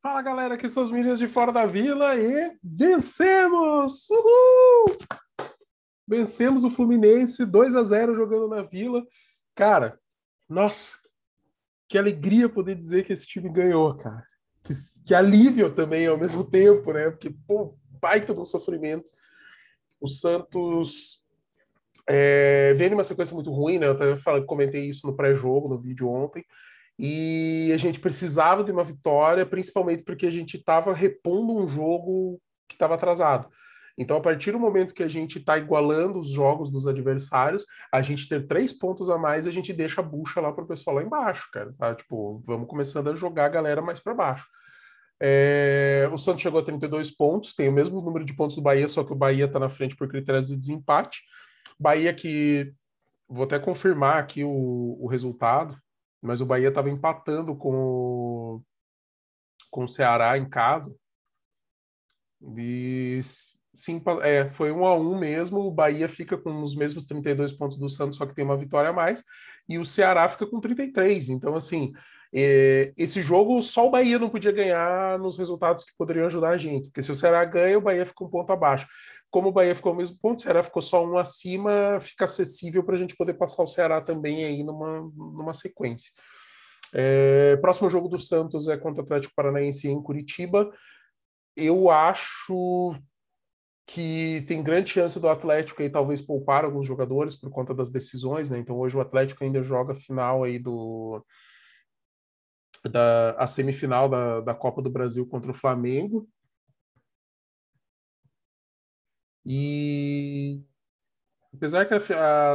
Fala galera, aqui são os meninos de fora da vila e vencemos! Uhul! Vencemos o Fluminense 2 a 0 jogando na vila. Cara, nossa, que alegria poder dizer que esse time ganhou, cara. Que, que alívio também ao mesmo tempo, né? Porque, pô, baita do sofrimento. O Santos é, vem numa sequência muito ruim, né? Eu até falei, comentei isso no pré-jogo, no vídeo ontem e a gente precisava de uma vitória, principalmente porque a gente estava repondo um jogo que estava atrasado. Então, a partir do momento que a gente está igualando os jogos dos adversários, a gente ter três pontos a mais, a gente deixa a bucha lá para o pessoal lá embaixo, cara. Tá? Tipo, vamos começando a jogar a galera mais para baixo. É... O Santos chegou a 32 pontos, tem o mesmo número de pontos do Bahia, só que o Bahia está na frente por critérios de desempate. Bahia que vou até confirmar aqui o, o resultado mas o Bahia estava empatando com o, com o Ceará em casa. E sim, é, foi um a um mesmo. O Bahia fica com os mesmos 32 pontos do Santos, só que tem uma vitória a mais, e o Ceará fica com 33. Então, assim, é, esse jogo só o Bahia não podia ganhar nos resultados que poderiam ajudar a gente, porque se o Ceará ganha, o Bahia fica um ponto abaixo. Como o Bahia ficou no mesmo ponto, o Ceará ficou só um acima, fica acessível para a gente poder passar o Ceará também aí numa, numa sequência. É, próximo jogo do Santos é contra o Atlético Paranaense em Curitiba. Eu acho que tem grande chance do Atlético aí talvez poupar alguns jogadores por conta das decisões, né? Então hoje o Atlético ainda joga final aí do da a semifinal da, da Copa do Brasil contra o Flamengo. E apesar que a, a,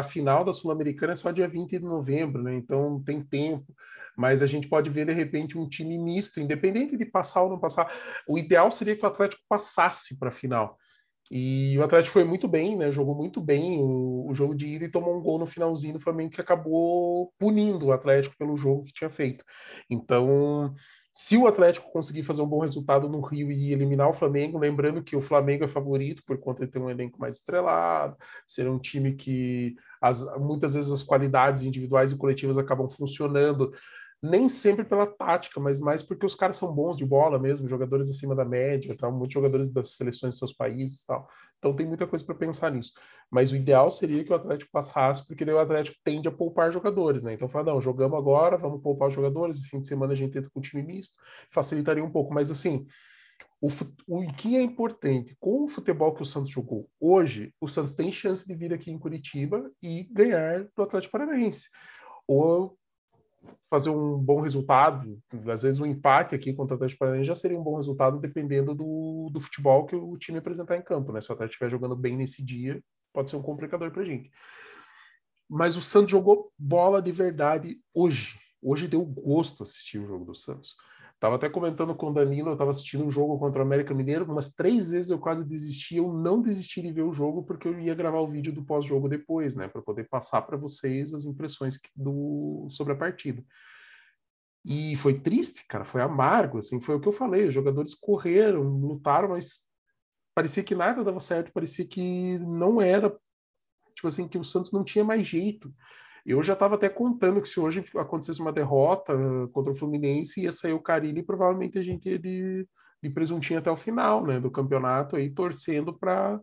a final da Sul-Americana é só dia 20 de novembro, né? Então tem tempo, mas a gente pode ver de repente um time misto, independente de passar ou não passar. O ideal seria que o Atlético passasse para a final. E o Atlético foi muito bem, né? Jogou muito bem o, o, jogo de ida e tomou um gol no finalzinho do Flamengo que acabou punindo o Atlético pelo jogo que tinha feito. Então, se o Atlético conseguir fazer um bom resultado no Rio e eliminar o Flamengo, lembrando que o Flamengo é favorito por conta de ter um elenco mais estrelado, ser um time que as, muitas vezes as qualidades individuais e coletivas acabam funcionando nem sempre pela tática, mas mais porque os caras são bons de bola mesmo, jogadores acima da média, tal, muitos jogadores das seleções de seus países, tal. Então tem muita coisa para pensar nisso. Mas o ideal seria que o Atlético passasse, porque daí o Atlético tende a poupar jogadores, né? Então fala, não, jogamos agora, vamos poupar os jogadores, fim de semana a gente entra com o time misto, facilitaria um pouco, mas assim, o, o que é importante, com o futebol que o Santos jogou hoje, o Santos tem chance de vir aqui em Curitiba e ganhar do Atlético Paranaense. Ou fazer um bom resultado, às vezes um empate aqui contra o Atlético Paranaense já seria um bom resultado dependendo do, do futebol que o time apresentar em campo, né? Se o Atlético estiver jogando bem nesse dia, pode ser um complicador para a gente. Mas o Santos jogou bola de verdade hoje. Hoje deu gosto assistir o jogo do Santos. Tava até comentando com o Danilo, eu estava assistindo um jogo contra o América Mineiro, umas três vezes eu quase desisti, eu não desisti de ver o jogo porque eu ia gravar o vídeo do pós-jogo depois, né, para poder passar para vocês as impressões do sobre a partida. E foi triste, cara, foi amargo, assim, foi o que eu falei, os jogadores correram, lutaram, mas parecia que nada dava certo, parecia que não era, tipo assim, que o Santos não tinha mais jeito. Eu já estava até contando que se hoje acontecesse uma derrota contra o Fluminense, ia sair o Carilli e provavelmente a gente ia de, de presuntinho até o final né, do campeonato, aí torcendo para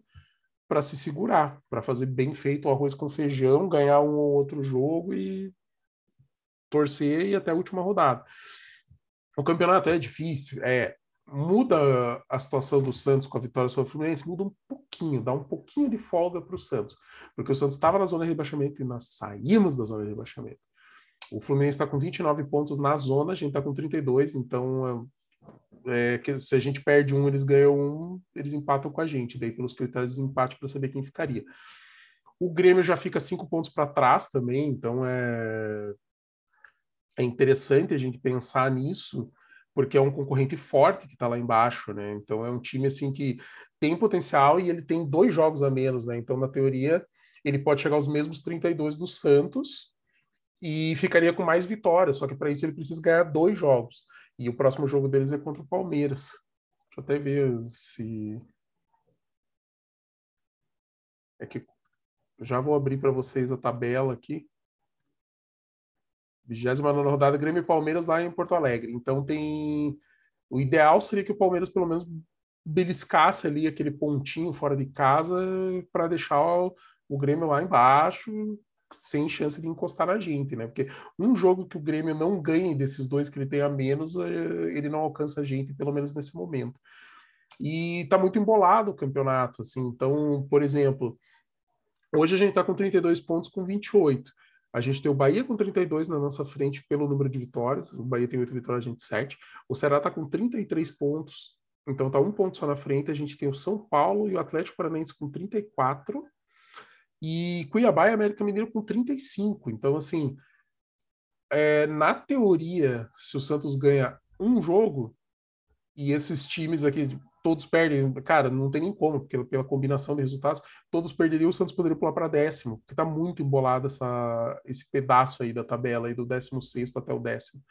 para se segurar, para fazer bem feito o arroz com feijão, ganhar um ou outro jogo e torcer e até a última rodada. O campeonato é difícil, é muda a situação do Santos com a vitória sobre o Fluminense, muda um pouquinho, dá um pouquinho de folga para o Santos, porque o Santos estava na zona de rebaixamento e nós saímos da zona de rebaixamento. O Fluminense está com 29 pontos na zona, a gente está com 32, então é, que se a gente perde um, eles ganham um, eles empatam com a gente, daí pelos critérios de empate para saber quem ficaria. O Grêmio já fica cinco pontos para trás também, então é, é interessante a gente pensar nisso, porque é um concorrente forte que está lá embaixo, né? Então é um time assim que tem potencial e ele tem dois jogos a menos, né? Então, na teoria, ele pode chegar aos mesmos 32 do Santos e ficaria com mais vitórias, só que para isso ele precisa ganhar dois jogos. E o próximo jogo deles é contra o Palmeiras. Deixa eu até ver se. É que já vou abrir para vocês a tabela aqui. 29 rodada, Grêmio e Palmeiras lá em Porto Alegre. Então tem O ideal seria que o Palmeiras pelo menos beliscasse ali aquele pontinho fora de casa para deixar o, o Grêmio lá embaixo sem chance de encostar na gente, né? Porque um jogo que o Grêmio não ganhe desses dois que ele tem a menos, eh, ele não alcança a gente, pelo menos nesse momento. E tá muito embolado o campeonato, assim. Então, por exemplo, hoje a gente tá com 32 pontos com 28. A gente tem o Bahia com 32 na nossa frente pelo número de vitórias. O Bahia tem 8 vitórias, a gente 7. O Ceará tá com 33 pontos, então tá um ponto só na frente. A gente tem o São Paulo e o Atlético Paranaense com 34 e Cuiabá e América Mineiro com 35. Então, assim, é, na teoria, se o Santos ganha um jogo e esses times aqui todos perdem, cara, não tem nem como, porque pela combinação de resultados, todos perderiam, o Santos poderia pular para décimo, porque tá muito embolado essa, esse pedaço aí da tabela, aí do décimo sexto até o décimo.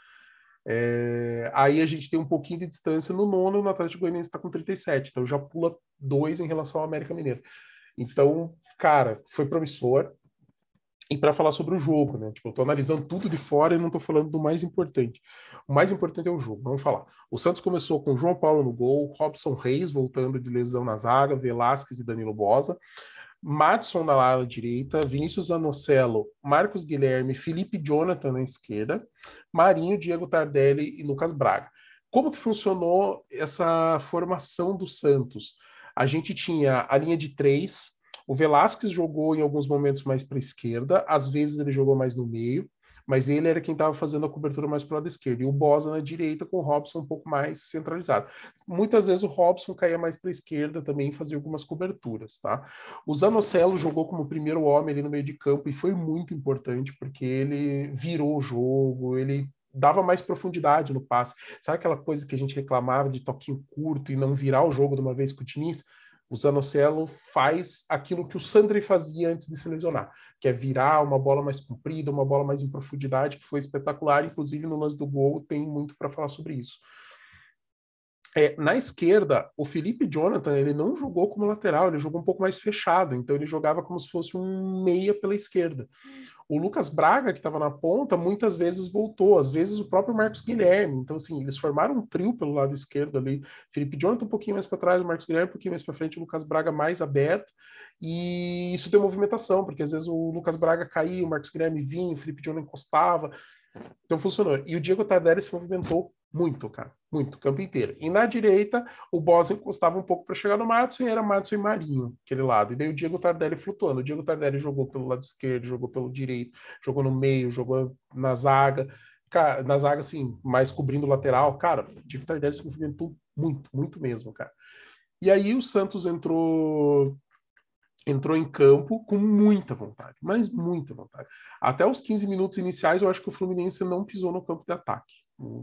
É, aí a gente tem um pouquinho de distância no nono, o Atlético Goianiense está com 37, então já pula dois em relação ao América Mineiro. Então, cara, foi promissor. E para falar sobre o jogo, né? Tipo, eu tô analisando tudo de fora e não tô falando do mais importante. O mais importante é o jogo, vamos falar. O Santos começou com João Paulo no gol, Robson Reis voltando de lesão na zaga, Velasquez e Danilo Bosa, Matson na ala direita, Vinícius Anocelo, Marcos Guilherme, Felipe Jonathan na esquerda, Marinho, Diego Tardelli e Lucas Braga. Como que funcionou essa formação do Santos? A gente tinha a linha de três, o Velasquez jogou em alguns momentos mais para a esquerda, às vezes ele jogou mais no meio, mas ele era quem estava fazendo a cobertura mais para o lado esquerdo, e o Bosa na direita, com o Robson um pouco mais centralizado. Muitas vezes o Robson caía mais para a esquerda também fazia algumas coberturas, tá? O Zanocelo jogou como primeiro homem ali no meio de campo e foi muito importante, porque ele virou o jogo, ele dava mais profundidade no passe. Sabe aquela coisa que a gente reclamava de toquinho curto e não virar o jogo de uma vez com o Diniz? O Zanocelo faz aquilo que o Sandri fazia antes de se lesionar, que é virar uma bola mais comprida, uma bola mais em profundidade, que foi espetacular. Inclusive, no lance do gol, tem muito para falar sobre isso. É, na esquerda, o Felipe Jonathan ele não jogou como lateral, ele jogou um pouco mais fechado, então ele jogava como se fosse um meia pela esquerda. O Lucas Braga, que estava na ponta, muitas vezes voltou, às vezes o próprio Marcos Guilherme. Então, assim, eles formaram um trio pelo lado esquerdo ali. Felipe Jonathan um pouquinho mais para trás, o Marcos Guilherme um pouquinho mais para frente, o Lucas Braga mais aberto. E isso deu movimentação, porque às vezes o Lucas Braga caía, o Marcos Guilherme vinha, o Felipe Jonathan encostava. Então funcionou. E o Diego Tardelli se movimentou muito, cara. Muito, campo inteiro. E na direita, o Bosa encostava um pouco para chegar no Matson e era Matson e Marinho, aquele lado. E daí o Diego Tardelli flutuando. O Diego Tardelli jogou pelo lado esquerdo, jogou pelo direito, jogou no meio, jogou na zaga. Cara, na zaga, assim, mais cobrindo o lateral. Cara, o Diego Tardelli se movimentou muito, muito mesmo, cara. E aí o Santos entrou entrou em campo com muita vontade, mas muita vontade. Até os 15 minutos iniciais, eu acho que o Fluminense não pisou no campo de ataque.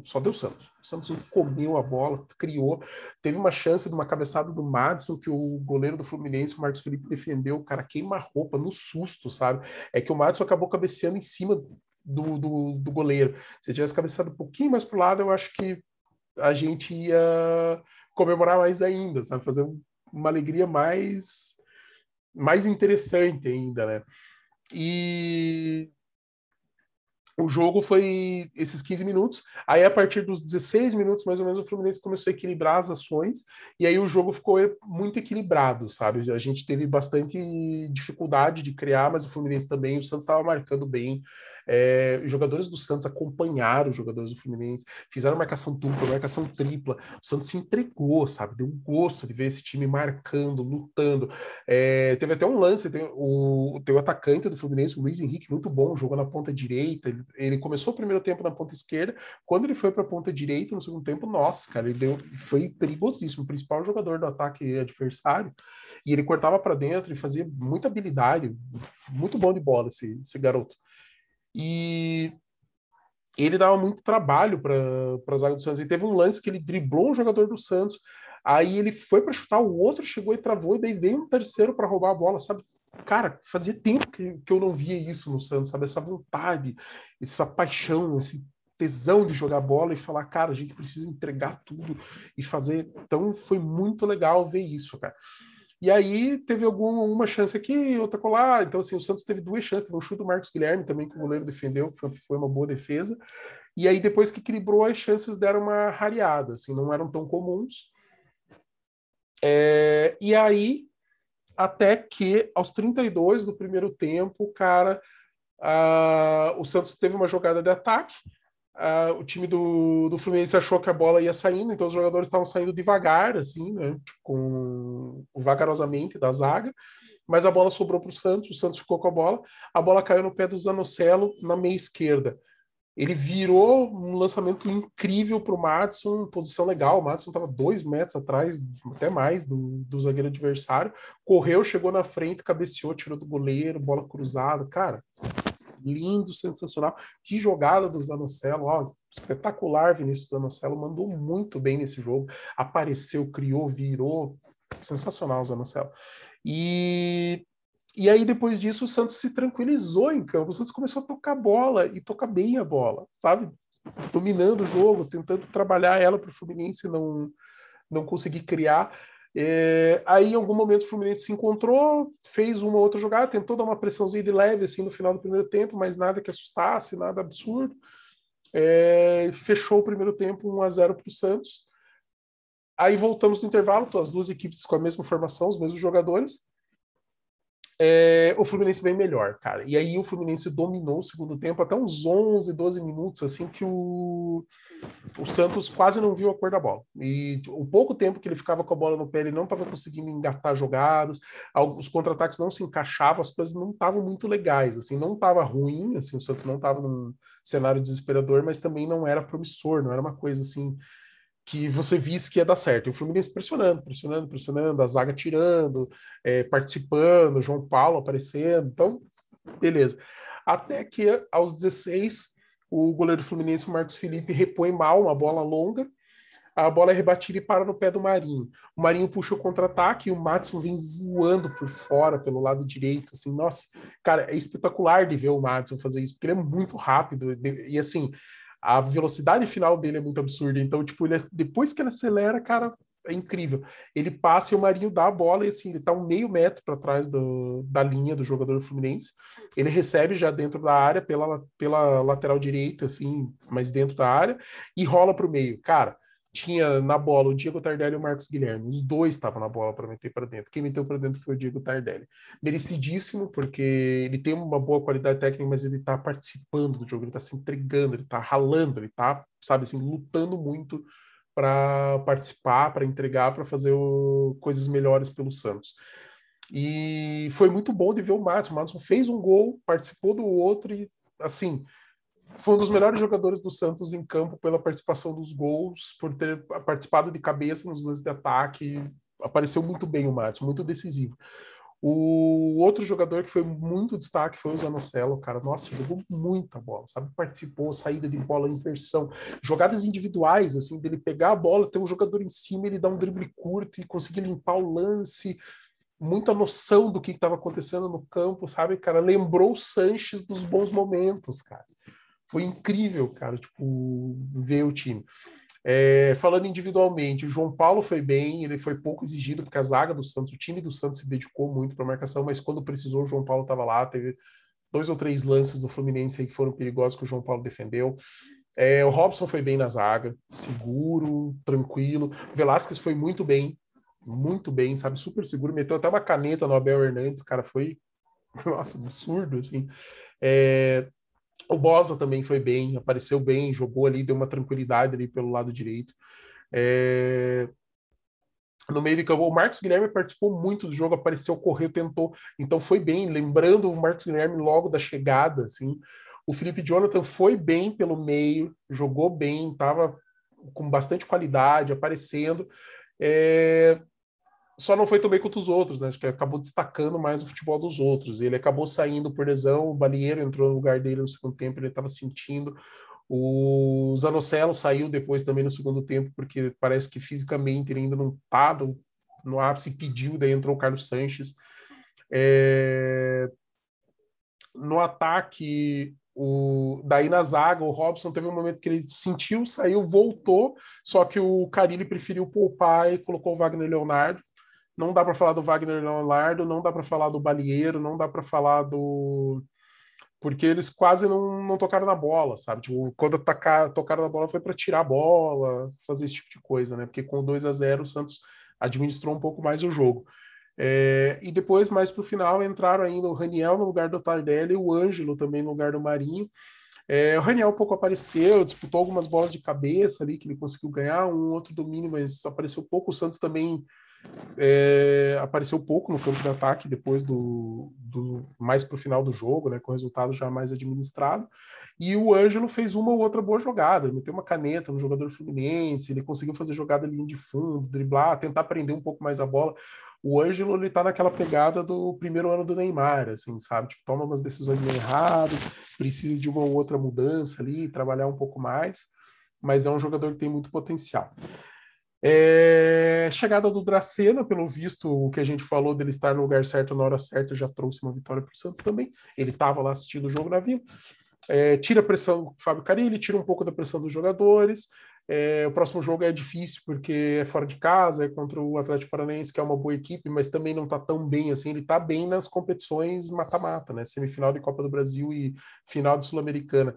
Só deu Santos. O Santos comeu a bola, criou. Teve uma chance de uma cabeçada do Madison que o goleiro do Fluminense, o Marcos Felipe, defendeu. O cara queima-roupa no susto, sabe? É que o Madison acabou cabeceando em cima do, do, do goleiro. Se tivesse cabeçado um pouquinho mais pro lado, eu acho que a gente ia comemorar mais ainda, sabe? Fazer uma alegria mais mais interessante ainda, né? E o jogo foi esses 15 minutos. Aí, a partir dos 16 minutos, mais ou menos, o Fluminense começou a equilibrar as ações, e aí o jogo ficou muito equilibrado, sabe? A gente teve bastante dificuldade de criar, mas o Fluminense também, o Santos estava marcando bem. É, jogadores do Santos acompanharam os jogadores do Fluminense, fizeram marcação dupla, marcação tripla. O Santos se entregou, sabe? Deu um gosto de ver esse time marcando, lutando. É, teve até um lance, tem o, tem o atacante do Fluminense, o Luiz Henrique, muito bom, jogou na ponta direita. Ele, ele começou o primeiro tempo na ponta esquerda. Quando ele foi para a ponta direita, no segundo tempo, nossa, cara, ele deu, foi perigosíssimo. O principal jogador do ataque adversário e ele cortava para dentro e fazia muita habilidade, muito bom de bola esse, esse garoto. E ele dava muito trabalho para a zaga do Santos. E teve um lance que ele driblou um jogador do Santos, aí ele foi para chutar, o outro chegou e travou, e daí veio um terceiro para roubar a bola, sabe? Cara, fazia tempo que, que eu não via isso no Santos, sabe? Essa vontade, essa paixão, esse tesão de jogar bola e falar, cara, a gente precisa entregar tudo e fazer. Então foi muito legal ver isso, cara. E aí teve alguma chance aqui, outra colar. Então, assim, o Santos teve duas chances. Teve um chute do Marcos Guilherme também, que o goleiro defendeu, foi, foi uma boa defesa. E aí, depois que equilibrou, as chances deram uma rareada, assim, não eram tão comuns. É, e aí, até que aos 32 do primeiro tempo, cara, uh, o Santos teve uma jogada de ataque. Uh, o time do, do Fluminense achou que a bola ia saindo, então os jogadores estavam saindo devagar, assim, né, com vagarosamente da zaga, mas a bola sobrou para o Santos, o Santos ficou com a bola, a bola caiu no pé do Zanocelo na meia esquerda. Ele virou um lançamento incrível para o Madison, posição legal. O Madison estava dois metros atrás, até mais, do, do zagueiro adversário. Correu, chegou na frente, cabeceou, tirou do goleiro, bola cruzada. Cara, lindo, sensacional. Que jogada do Zanocelo, ó, espetacular. Vinícius Zanocelo mandou muito bem nesse jogo. Apareceu, criou, virou. Sensacional o Zanocelo. E e aí, depois disso, o Santos se tranquilizou em campo. O Santos começou a tocar bola e tocar bem a bola, sabe? Dominando o jogo, tentando trabalhar ela para o Fluminense não, não conseguir criar. É, aí, em algum momento, o Fluminense se encontrou, fez uma outra jogada, tentou dar uma pressãozinha de leve assim no final do primeiro tempo, mas nada que assustasse, nada absurdo. É, fechou o primeiro tempo 1 a 0 para o Santos. Aí voltamos no intervalo, as duas equipes com a mesma formação, os mesmos jogadores é, o Fluminense vem melhor, cara. E aí o Fluminense dominou o segundo tempo até uns 11, 12 minutos, assim que o, o Santos quase não viu a cor da bola. E o pouco tempo que ele ficava com a bola no pé, ele não estava conseguindo engatar jogadas, os contra-ataques não se encaixavam, as coisas não estavam muito legais, assim, não estava ruim, assim, o Santos não estava num cenário desesperador, mas também não era promissor, não era uma coisa assim que você visse que ia dar certo. E o Fluminense pressionando, pressionando, pressionando, a zaga tirando, é, participando, João Paulo aparecendo. Então, beleza. Até que aos 16, o goleiro Fluminense, o Marcos Felipe, repõe mal uma bola longa. A bola é rebatida e para no pé do Marinho. O Marinho puxa o contra-ataque e o Matson vem voando por fora, pelo lado direito. Assim, nossa, cara, é espetacular de ver o Matson fazer isso, porque ele é muito rápido. E assim, a velocidade final dele é muito absurda. Então, tipo, ele, é, depois que ele acelera, cara, é incrível. Ele passa e o Marinho dá a bola e assim, ele tá um meio metro para trás do, da linha do jogador Fluminense. Ele recebe já dentro da área pela, pela lateral direita, assim, mas dentro da área, e rola para o meio. Cara, tinha na bola o Diego Tardelli e o Marcos Guilherme. Os dois estavam na bola para meter para dentro. Quem meteu para dentro foi o Diego Tardelli. Merecidíssimo, porque ele tem uma boa qualidade técnica, mas ele está participando do jogo, ele está se entregando, ele está ralando, ele está, sabe assim, lutando muito para participar, para entregar, para fazer o... coisas melhores pelo Santos. E foi muito bom de ver o Matos. O Matos fez um gol, participou do outro e, assim, foi um dos melhores jogadores do Santos em campo pela participação dos gols, por ter participado de cabeça nos lances de ataque. Apareceu muito bem o Matos, muito decisivo. O outro jogador que foi muito destaque foi o Zanocelo, cara. Nossa, jogou muita bola, sabe? Participou, saída de bola, inversão, jogadas individuais, assim, dele pegar a bola, ter um jogador em cima, ele dar um drible curto e conseguir limpar o lance. Muita noção do que estava acontecendo no campo, sabe, cara? Lembrou o Sanches dos bons momentos, cara foi incrível, cara, tipo, ver o time. É, falando individualmente, o João Paulo foi bem, ele foi pouco exigido, porque a zaga do Santos, o time do Santos se dedicou muito para marcação, mas quando precisou, o João Paulo estava lá, teve dois ou três lances do Fluminense aí que foram perigosos que o João Paulo defendeu. É, o Robson foi bem na zaga, seguro, tranquilo. O Velasquez foi muito bem, muito bem, sabe? Super seguro, meteu até uma caneta no Abel Hernandes, cara, foi, nossa, absurdo, assim. É, o Bosa também foi bem, apareceu bem, jogou ali, deu uma tranquilidade ali pelo lado direito. É... No meio de campo, o Marcos Guilherme participou muito do jogo, apareceu, correu, tentou, então foi bem. Lembrando o Marcos Guilherme logo da chegada, assim. O Felipe Jonathan foi bem pelo meio, jogou bem, estava com bastante qualidade, aparecendo. É só não foi tão bem os outros, né? Acho que acabou destacando mais o futebol dos outros. Ele acabou saindo por lesão, o Balieiro entrou no lugar dele no segundo tempo, ele estava sentindo. O Zanocelo saiu depois também no segundo tempo, porque parece que fisicamente ele ainda não está no, no ápice, pediu, daí entrou o Carlos Sanches. É... No ataque, o, daí na zaga, o Robson teve um momento que ele sentiu, saiu, voltou, só que o Carilli preferiu poupar e colocou o Wagner Leonardo não dá para falar do Wagner Leonardo, não dá para falar do Balieiro, não dá para falar do porque eles quase não, não tocaram na bola, sabe? Tipo, quando tocar, tocaram na bola foi para tirar a bola, fazer esse tipo de coisa, né? Porque com 2 a 0 o Santos administrou um pouco mais o jogo. É, e depois, mais para o final, entraram ainda o Raniel no lugar do Tardelli e o Ângelo também no lugar do Marinho. É, o Raniel um pouco apareceu, disputou algumas bolas de cabeça ali que ele conseguiu ganhar, um outro domínio, mas apareceu pouco. O Santos também é, apareceu pouco no campo de ataque depois do, do mais para o final do jogo, né, com o resultado já mais administrado. E o Ângelo fez uma ou outra boa jogada, meteu uma caneta no jogador fluminense, ele conseguiu fazer jogada linha de fundo, driblar, tentar prender um pouco mais a bola o Ângelo ele tá naquela pegada do primeiro ano do Neymar, assim, sabe? Tipo, toma umas decisões meio erradas, precisa de uma ou outra mudança ali, trabalhar um pouco mais, mas é um jogador que tem muito potencial. É... Chegada do Dracena, pelo visto, o que a gente falou dele estar no lugar certo na hora certa já trouxe uma vitória para o Santos também. Ele estava lá assistindo o jogo na Vila. É, tira a pressão do Fábio Carilli, tira um pouco da pressão dos jogadores, é, o próximo jogo é difícil porque é fora de casa, é contra o Atlético Paranaense, que é uma boa equipe, mas também não está tão bem assim. Ele está bem nas competições mata-mata, né? Semifinal de Copa do Brasil e final de Sul-Americana.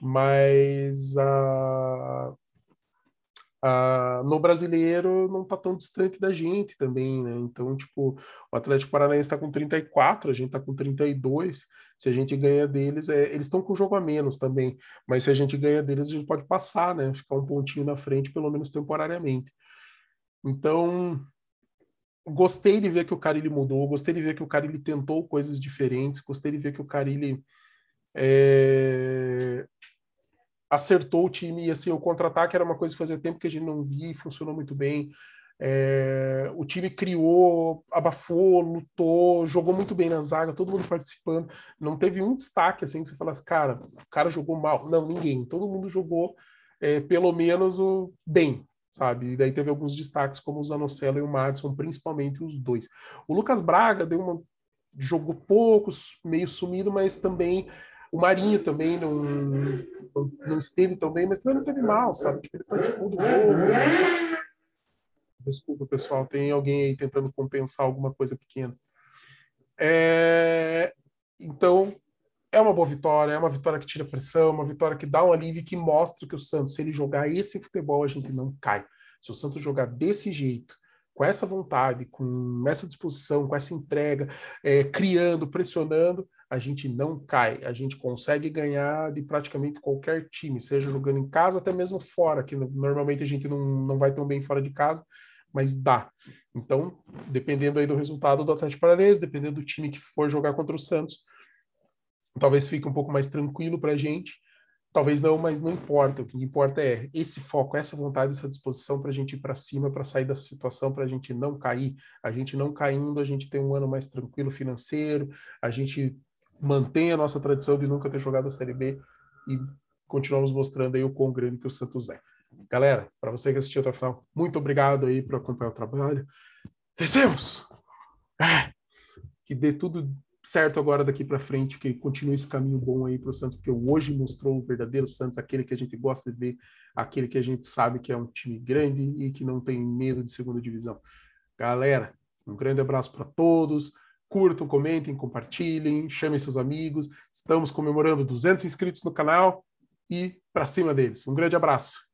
Mas a, Uh, no brasileiro não está tão distante da gente também, né? Então, tipo, o Atlético Paranaense está com 34, a gente está com 32. Se a gente ganha deles, é, eles estão com jogo a menos também, mas se a gente ganha deles, a gente pode passar, né? Ficar um pontinho na frente, pelo menos temporariamente. Então, gostei de ver que o Carilli mudou, gostei de ver que o Carilli tentou coisas diferentes, gostei de ver que o Carilli é, acertou o time e assim o contra-ataque era uma coisa que fazia tempo que a gente não via e funcionou muito bem. É, o time criou, abafou, lutou, jogou muito bem na zaga, todo mundo participando. Não teve um destaque assim que você falasse, cara, o cara jogou mal. Não, ninguém. Todo mundo jogou é, pelo menos o bem, sabe? E daí teve alguns destaques, como o Zanocelo e o Madison, principalmente os dois. O Lucas Braga deu uma jogou poucos, meio sumido, mas também o Marinho também não, não, esteve tão bem, mas também não teve mal, sabe? Tipo, ele participou do jogo. Desculpa, pessoal, tem alguém aí tentando compensar alguma coisa pequena. É... Então, é uma boa vitória, é uma vitória que tira pressão, uma vitória que dá um alívio que mostra que o Santos, se ele jogar esse futebol, a gente não cai. Se o Santos jogar desse jeito, com essa vontade, com essa disposição, com essa entrega, é, criando, pressionando, a gente não cai. A gente consegue ganhar de praticamente qualquer time, seja jogando em casa, até mesmo fora, que normalmente a gente não, não vai tão bem fora de casa, mas dá. Então, dependendo aí do resultado do Atlético Paranaense, dependendo do time que for jogar contra o Santos, talvez fique um pouco mais tranquilo para a gente. Talvez não, mas não importa. O que importa é esse foco, essa vontade, essa disposição para a gente ir para cima, para sair dessa situação, para a gente não cair. A gente não caindo, a gente tem um ano mais tranquilo financeiro, a gente mantém a nossa tradição de nunca ter jogado a Série B e continuamos mostrando aí o quão grande que o Santos é. Galera, para você que assistiu até o final, muito obrigado aí por acompanhar o trabalho. Descemos! É, que dê tudo certo agora daqui para frente, que continue esse caminho bom aí para o Santos, porque hoje mostrou o verdadeiro Santos, aquele que a gente gosta de ver, aquele que a gente sabe que é um time grande e que não tem medo de segunda divisão. Galera, um grande abraço para todos curtam, comentem, compartilhem, chamem seus amigos. Estamos comemorando 200 inscritos no canal e para cima deles. Um grande abraço.